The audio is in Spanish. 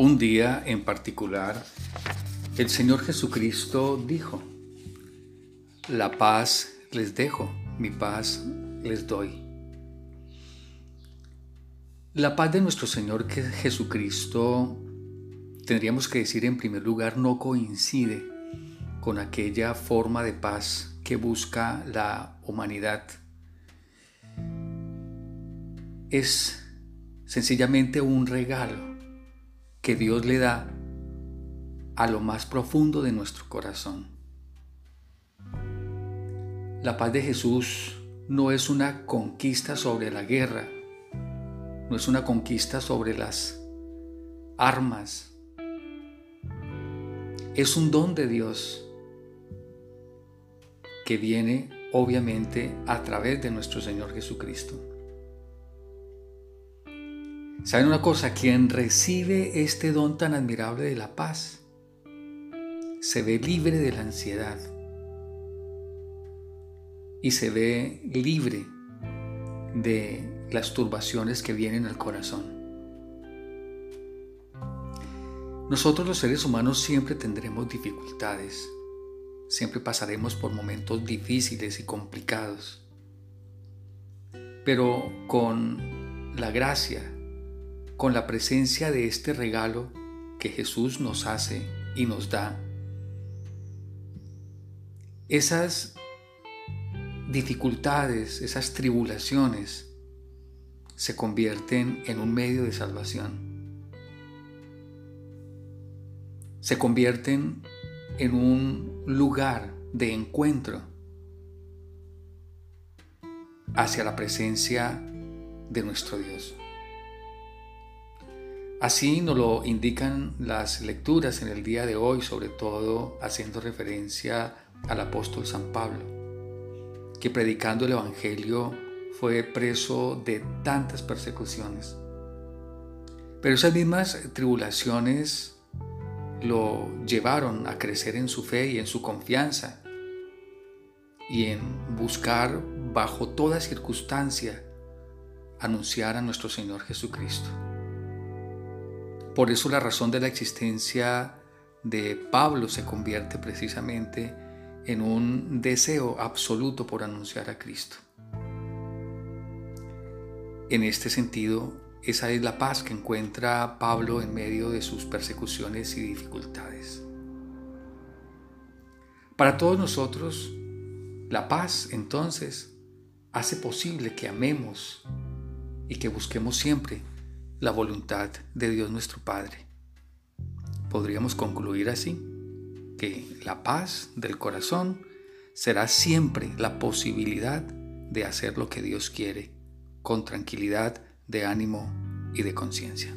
Un día en particular, el Señor Jesucristo dijo, La paz les dejo, mi paz les doy. La paz de nuestro Señor Jesucristo, tendríamos que decir en primer lugar, no coincide con aquella forma de paz que busca la humanidad. Es sencillamente un regalo que Dios le da a lo más profundo de nuestro corazón. La paz de Jesús no es una conquista sobre la guerra, no es una conquista sobre las armas, es un don de Dios que viene obviamente a través de nuestro Señor Jesucristo. ¿Saben una cosa? Quien recibe este don tan admirable de la paz se ve libre de la ansiedad y se ve libre de las turbaciones que vienen al corazón. Nosotros los seres humanos siempre tendremos dificultades, siempre pasaremos por momentos difíciles y complicados, pero con la gracia, con la presencia de este regalo que Jesús nos hace y nos da, esas dificultades, esas tribulaciones, se convierten en un medio de salvación. Se convierten en un lugar de encuentro hacia la presencia de nuestro Dios. Así nos lo indican las lecturas en el día de hoy, sobre todo haciendo referencia al apóstol San Pablo, que predicando el Evangelio fue preso de tantas persecuciones. Pero esas mismas tribulaciones lo llevaron a crecer en su fe y en su confianza y en buscar bajo toda circunstancia anunciar a nuestro Señor Jesucristo. Por eso la razón de la existencia de Pablo se convierte precisamente en un deseo absoluto por anunciar a Cristo. En este sentido, esa es la paz que encuentra Pablo en medio de sus persecuciones y dificultades. Para todos nosotros, la paz entonces hace posible que amemos y que busquemos siempre la voluntad de Dios nuestro Padre. Podríamos concluir así, que la paz del corazón será siempre la posibilidad de hacer lo que Dios quiere, con tranquilidad de ánimo y de conciencia.